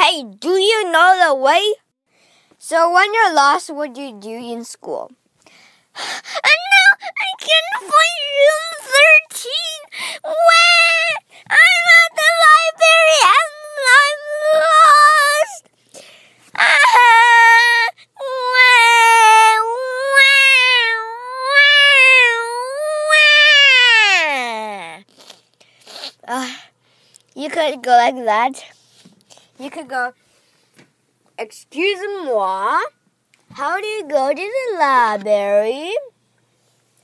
Hey, do you know the way? So when you're lost, what do you do in school? And now I can't find room 13. Where? I'm at the library and I'm lost. Ah, where, where, where, where? Uh, you could go like that. You could go, Excuse moi, how do you go to the library?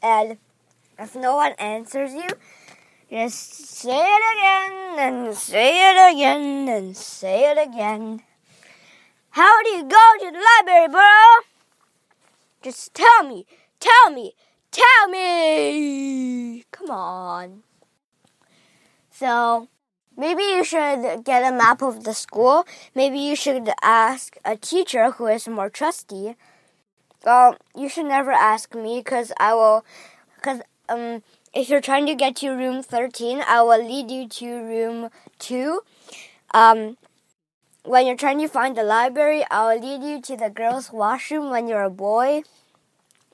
And if no one answers you, just say it again and say it again and say it again. How do you go to the library, bro? Just tell me, tell me, tell me. Come on. So, maybe you should get a map of the school. Maybe you should ask a teacher who is more trusty. Well, you should never ask me because I will, because um, if you're trying to get to room 13, I will lead you to room 2. Um, when you're trying to find the library, I'll lead you to the girls' washroom when you're a boy,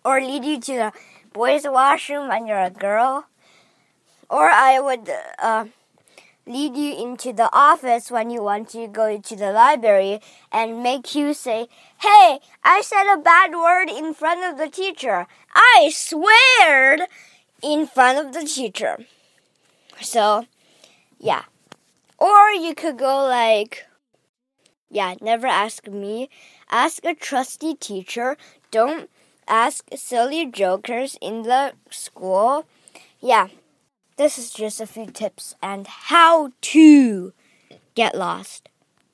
or lead you to the boys' washroom when you're a girl, or I would uh, lead you into the office when you want to go to the library and make you say, Hey, I said a bad word in front of the teacher. I sweared in front of the teacher. So, yeah. Or you could go like, yeah, never ask me. Ask a trusty teacher. Don't ask silly jokers in the school. Yeah, this is just a few tips and how to get lost.